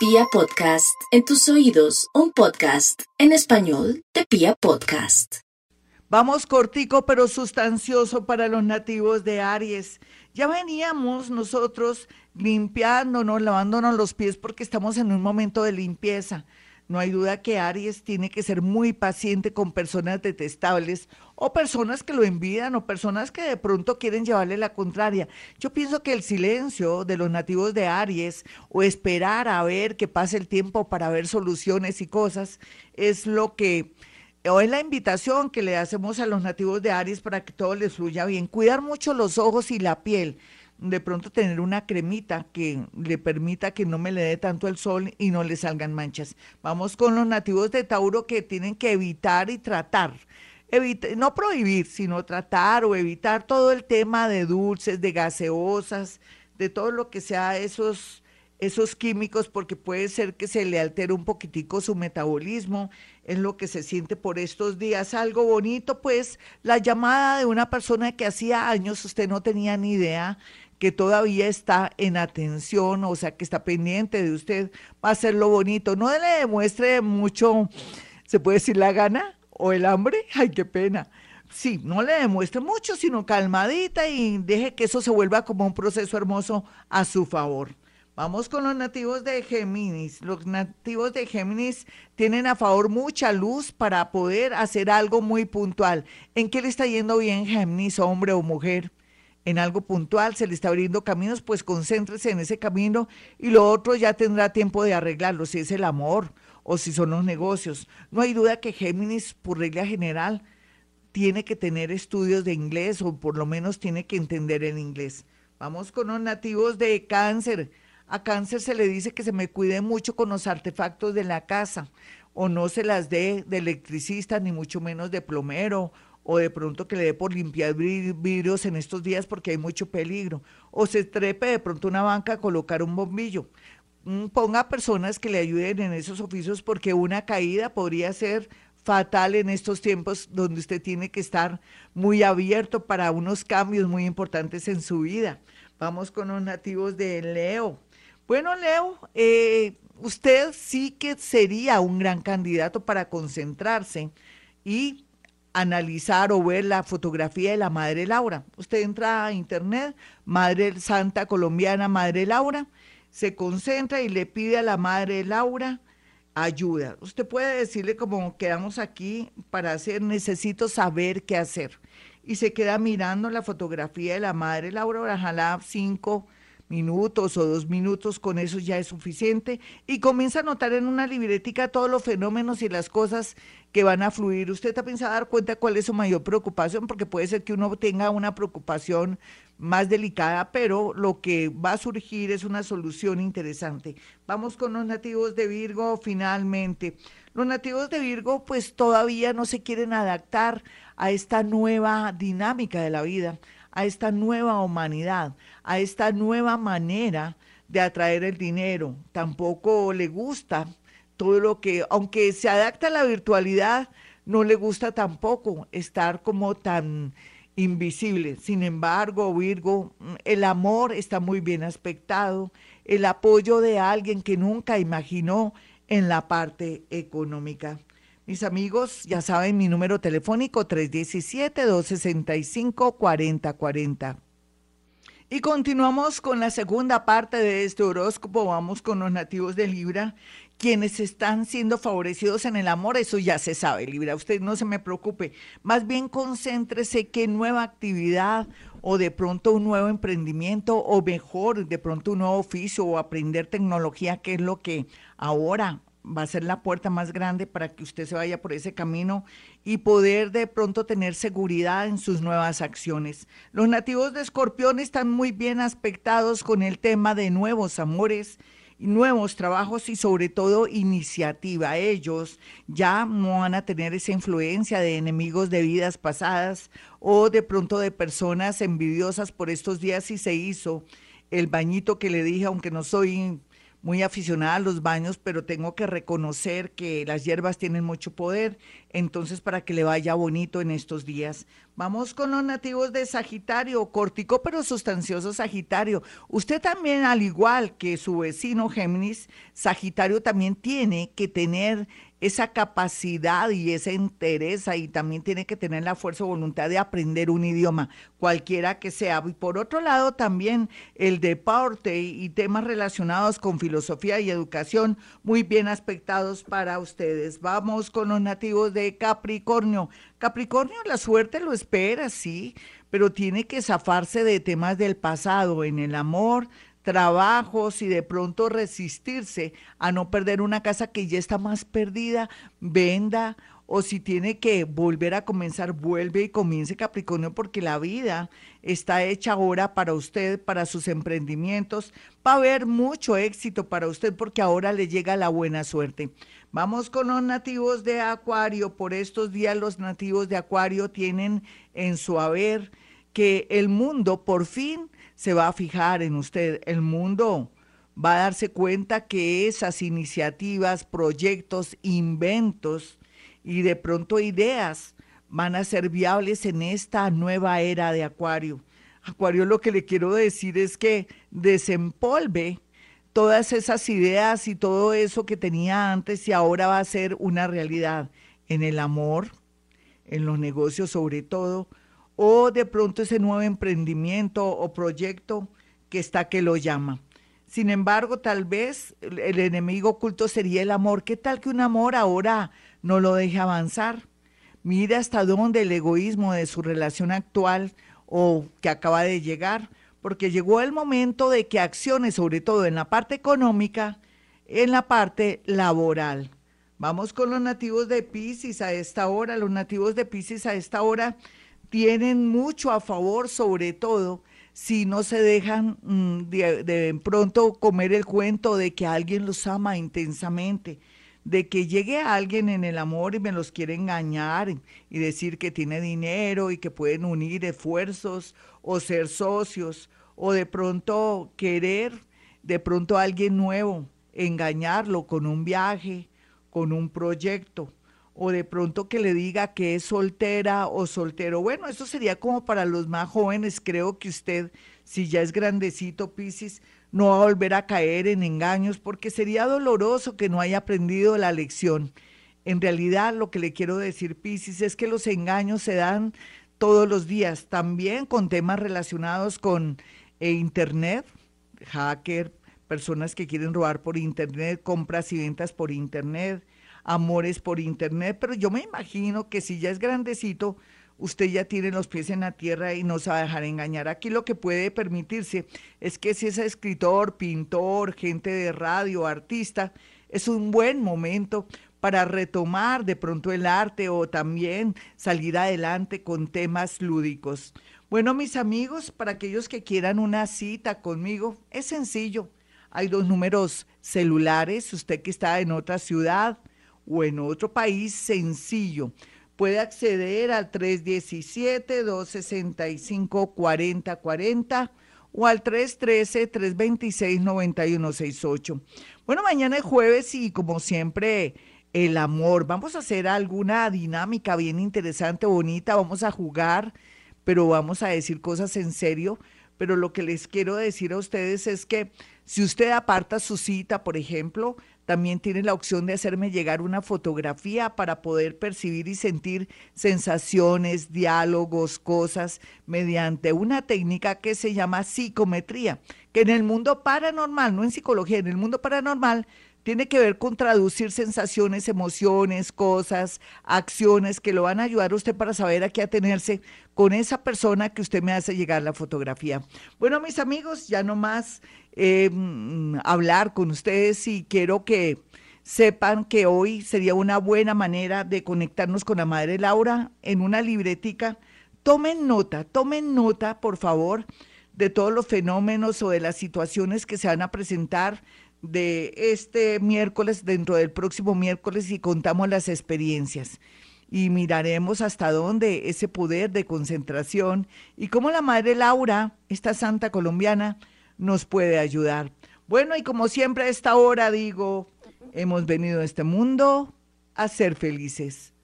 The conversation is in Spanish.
Pia Podcast, en tus oídos, un podcast en español de Pia Podcast. Vamos cortico pero sustancioso para los nativos de Aries. Ya veníamos nosotros limpiándonos, lavándonos los pies porque estamos en un momento de limpieza. No hay duda que Aries tiene que ser muy paciente con personas detestables o personas que lo envidian o personas que de pronto quieren llevarle la contraria. Yo pienso que el silencio de los nativos de Aries o esperar a ver que pase el tiempo para ver soluciones y cosas es lo que o es la invitación que le hacemos a los nativos de Aries para que todo les fluya bien. Cuidar mucho los ojos y la piel de pronto tener una cremita que le permita que no me le dé tanto el sol y no le salgan manchas. Vamos con los nativos de Tauro que tienen que evitar y tratar. no prohibir, sino tratar o evitar todo el tema de dulces, de gaseosas, de todo lo que sea esos, esos químicos, porque puede ser que se le altere un poquitico su metabolismo, es lo que se siente por estos días. Algo bonito, pues, la llamada de una persona que hacía años usted no tenía ni idea que todavía está en atención, o sea, que está pendiente de usted, va a ser lo bonito. No le demuestre mucho, se puede decir la gana o el hambre, ay, qué pena. Sí, no le demuestre mucho, sino calmadita y deje que eso se vuelva como un proceso hermoso a su favor. Vamos con los nativos de Géminis. Los nativos de Géminis tienen a favor mucha luz para poder hacer algo muy puntual. ¿En qué le está yendo bien Géminis, hombre o mujer? En algo puntual, se le está abriendo caminos, pues concéntrese en ese camino y lo otro ya tendrá tiempo de arreglarlo, si es el amor o si son los negocios. No hay duda que Géminis, por regla general, tiene que tener estudios de inglés o por lo menos tiene que entender el inglés. Vamos con los nativos de cáncer. A cáncer se le dice que se me cuide mucho con los artefactos de la casa o no se las dé de electricista ni mucho menos de plomero o de pronto que le dé por limpiar vidrios en estos días porque hay mucho peligro, o se trepe de pronto una banca a colocar un bombillo. Mm, ponga personas que le ayuden en esos oficios porque una caída podría ser fatal en estos tiempos donde usted tiene que estar muy abierto para unos cambios muy importantes en su vida. Vamos con los nativos de Leo. Bueno, Leo, eh, usted sí que sería un gran candidato para concentrarse y analizar o ver la fotografía de la Madre Laura. Usted entra a internet, Madre Santa Colombiana, Madre Laura, se concentra y le pide a la Madre Laura ayuda. Usted puede decirle como quedamos aquí para hacer, necesito saber qué hacer. Y se queda mirando la fotografía de la Madre Laura, ojalá cinco minutos o dos minutos, con eso ya es suficiente, y comienza a notar en una libretica todos los fenómenos y las cosas que van a fluir. Usted va a dar cuenta cuál es su mayor preocupación, porque puede ser que uno tenga una preocupación más delicada, pero lo que va a surgir es una solución interesante. Vamos con los nativos de Virgo finalmente. Los nativos de Virgo pues todavía no se quieren adaptar a esta nueva dinámica de la vida, a esta nueva humanidad, a esta nueva manera de atraer el dinero. Tampoco le gusta todo lo que, aunque se adapta a la virtualidad, no le gusta tampoco estar como tan invisible. Sin embargo, Virgo, el amor está muy bien aspectado, el apoyo de alguien que nunca imaginó en la parte económica. Mis amigos, ya saben mi número telefónico 317-265-4040. Y continuamos con la segunda parte de este horóscopo. Vamos con los nativos de Libra, quienes están siendo favorecidos en el amor. Eso ya se sabe, Libra. Usted no se me preocupe. Más bien concéntrese qué nueva actividad o de pronto un nuevo emprendimiento o mejor, de pronto un nuevo oficio o aprender tecnología, que es lo que ahora va a ser la puerta más grande para que usted se vaya por ese camino y poder de pronto tener seguridad en sus nuevas acciones. Los nativos de Escorpión están muy bien aspectados con el tema de nuevos amores, nuevos trabajos y sobre todo iniciativa. Ellos ya no van a tener esa influencia de enemigos de vidas pasadas o de pronto de personas envidiosas por estos días y se hizo el bañito que le dije, aunque no soy muy aficionada a los baños, pero tengo que reconocer que las hierbas tienen mucho poder, entonces para que le vaya bonito en estos días. Vamos con los nativos de Sagitario, cortico pero sustancioso Sagitario. Usted también, al igual que su vecino Géminis, Sagitario también tiene que tener esa capacidad y esa interés y también tiene que tener la fuerza o voluntad de aprender un idioma, cualquiera que sea. Y por otro lado, también el deporte y temas relacionados con filosofía y educación muy bien aspectados para ustedes. Vamos con los nativos de Capricornio. Capricornio, la suerte lo espera, sí, pero tiene que zafarse de temas del pasado en el amor, trabajos y de pronto resistirse a no perder una casa que ya está más perdida, venda o si tiene que volver a comenzar, vuelve y comience Capricornio porque la vida está hecha ahora para usted, para sus emprendimientos. Va a haber mucho éxito para usted porque ahora le llega la buena suerte. Vamos con los nativos de Acuario. Por estos días los nativos de Acuario tienen en su haber que el mundo por fin se va a fijar en usted. El mundo va a darse cuenta que esas iniciativas, proyectos, inventos y de pronto ideas van a ser viables en esta nueva era de Acuario. Acuario lo que le quiero decir es que desempolve todas esas ideas y todo eso que tenía antes y ahora va a ser una realidad en el amor, en los negocios sobre todo, o de pronto ese nuevo emprendimiento o proyecto que está que lo llama. Sin embargo, tal vez el enemigo oculto sería el amor. ¿Qué tal que un amor ahora no lo deje avanzar? Mira hasta dónde el egoísmo de su relación actual o que acaba de llegar, porque llegó el momento de que accione sobre todo en la parte económica, en la parte laboral. Vamos con los nativos de Pisces a esta hora. Los nativos de Pisces a esta hora tienen mucho a favor, sobre todo si no se dejan mm, de, pronto comer el cuento de que alguien los ama intensamente, de que llegue alguien en el amor y me los quiere engañar y decir que tiene dinero y que pueden unir esfuerzos o ser socios o de pronto querer de pronto a alguien nuevo, engañarlo con un viaje, con un proyecto o de pronto que le diga que es soltera o soltero. Bueno, eso sería como para los más jóvenes. Creo que usted, si ya es grandecito, Piscis, no va a volver a caer en engaños porque sería doloroso que no haya aprendido la lección. En realidad, lo que le quiero decir, Piscis, es que los engaños se dan todos los días, también con temas relacionados con eh, Internet, hacker, personas que quieren robar por Internet, compras y ventas por Internet, amores por internet, pero yo me imagino que si ya es grandecito, usted ya tiene los pies en la tierra y no se va a dejar engañar. Aquí lo que puede permitirse es que si es escritor, pintor, gente de radio, artista, es un buen momento para retomar de pronto el arte o también salir adelante con temas lúdicos. Bueno, mis amigos, para aquellos que quieran una cita conmigo, es sencillo. Hay dos números celulares, usted que está en otra ciudad, o en otro país sencillo. Puede acceder al 317-265-4040 o al 313-326-9168. Bueno, mañana es jueves y como siempre, el amor. Vamos a hacer alguna dinámica bien interesante, bonita. Vamos a jugar, pero vamos a decir cosas en serio. Pero lo que les quiero decir a ustedes es que si usted aparta su cita, por ejemplo, también tiene la opción de hacerme llegar una fotografía para poder percibir y sentir sensaciones, diálogos, cosas, mediante una técnica que se llama psicometría, que en el mundo paranormal, no en psicología, en el mundo paranormal, tiene que ver con traducir sensaciones, emociones, cosas, acciones que lo van a ayudar a usted para saber a qué atenerse con esa persona que usted me hace llegar la fotografía. Bueno, mis amigos, ya no más eh, hablar con ustedes y quiero que sepan que hoy sería una buena manera de conectarnos con la Madre Laura en una libretica. Tomen nota, tomen nota, por favor, de todos los fenómenos o de las situaciones que se van a presentar de este miércoles, dentro del próximo miércoles, y contamos las experiencias. Y miraremos hasta dónde ese poder de concentración y cómo la Madre Laura, esta santa colombiana, nos puede ayudar. Bueno, y como siempre a esta hora digo, hemos venido a este mundo a ser felices.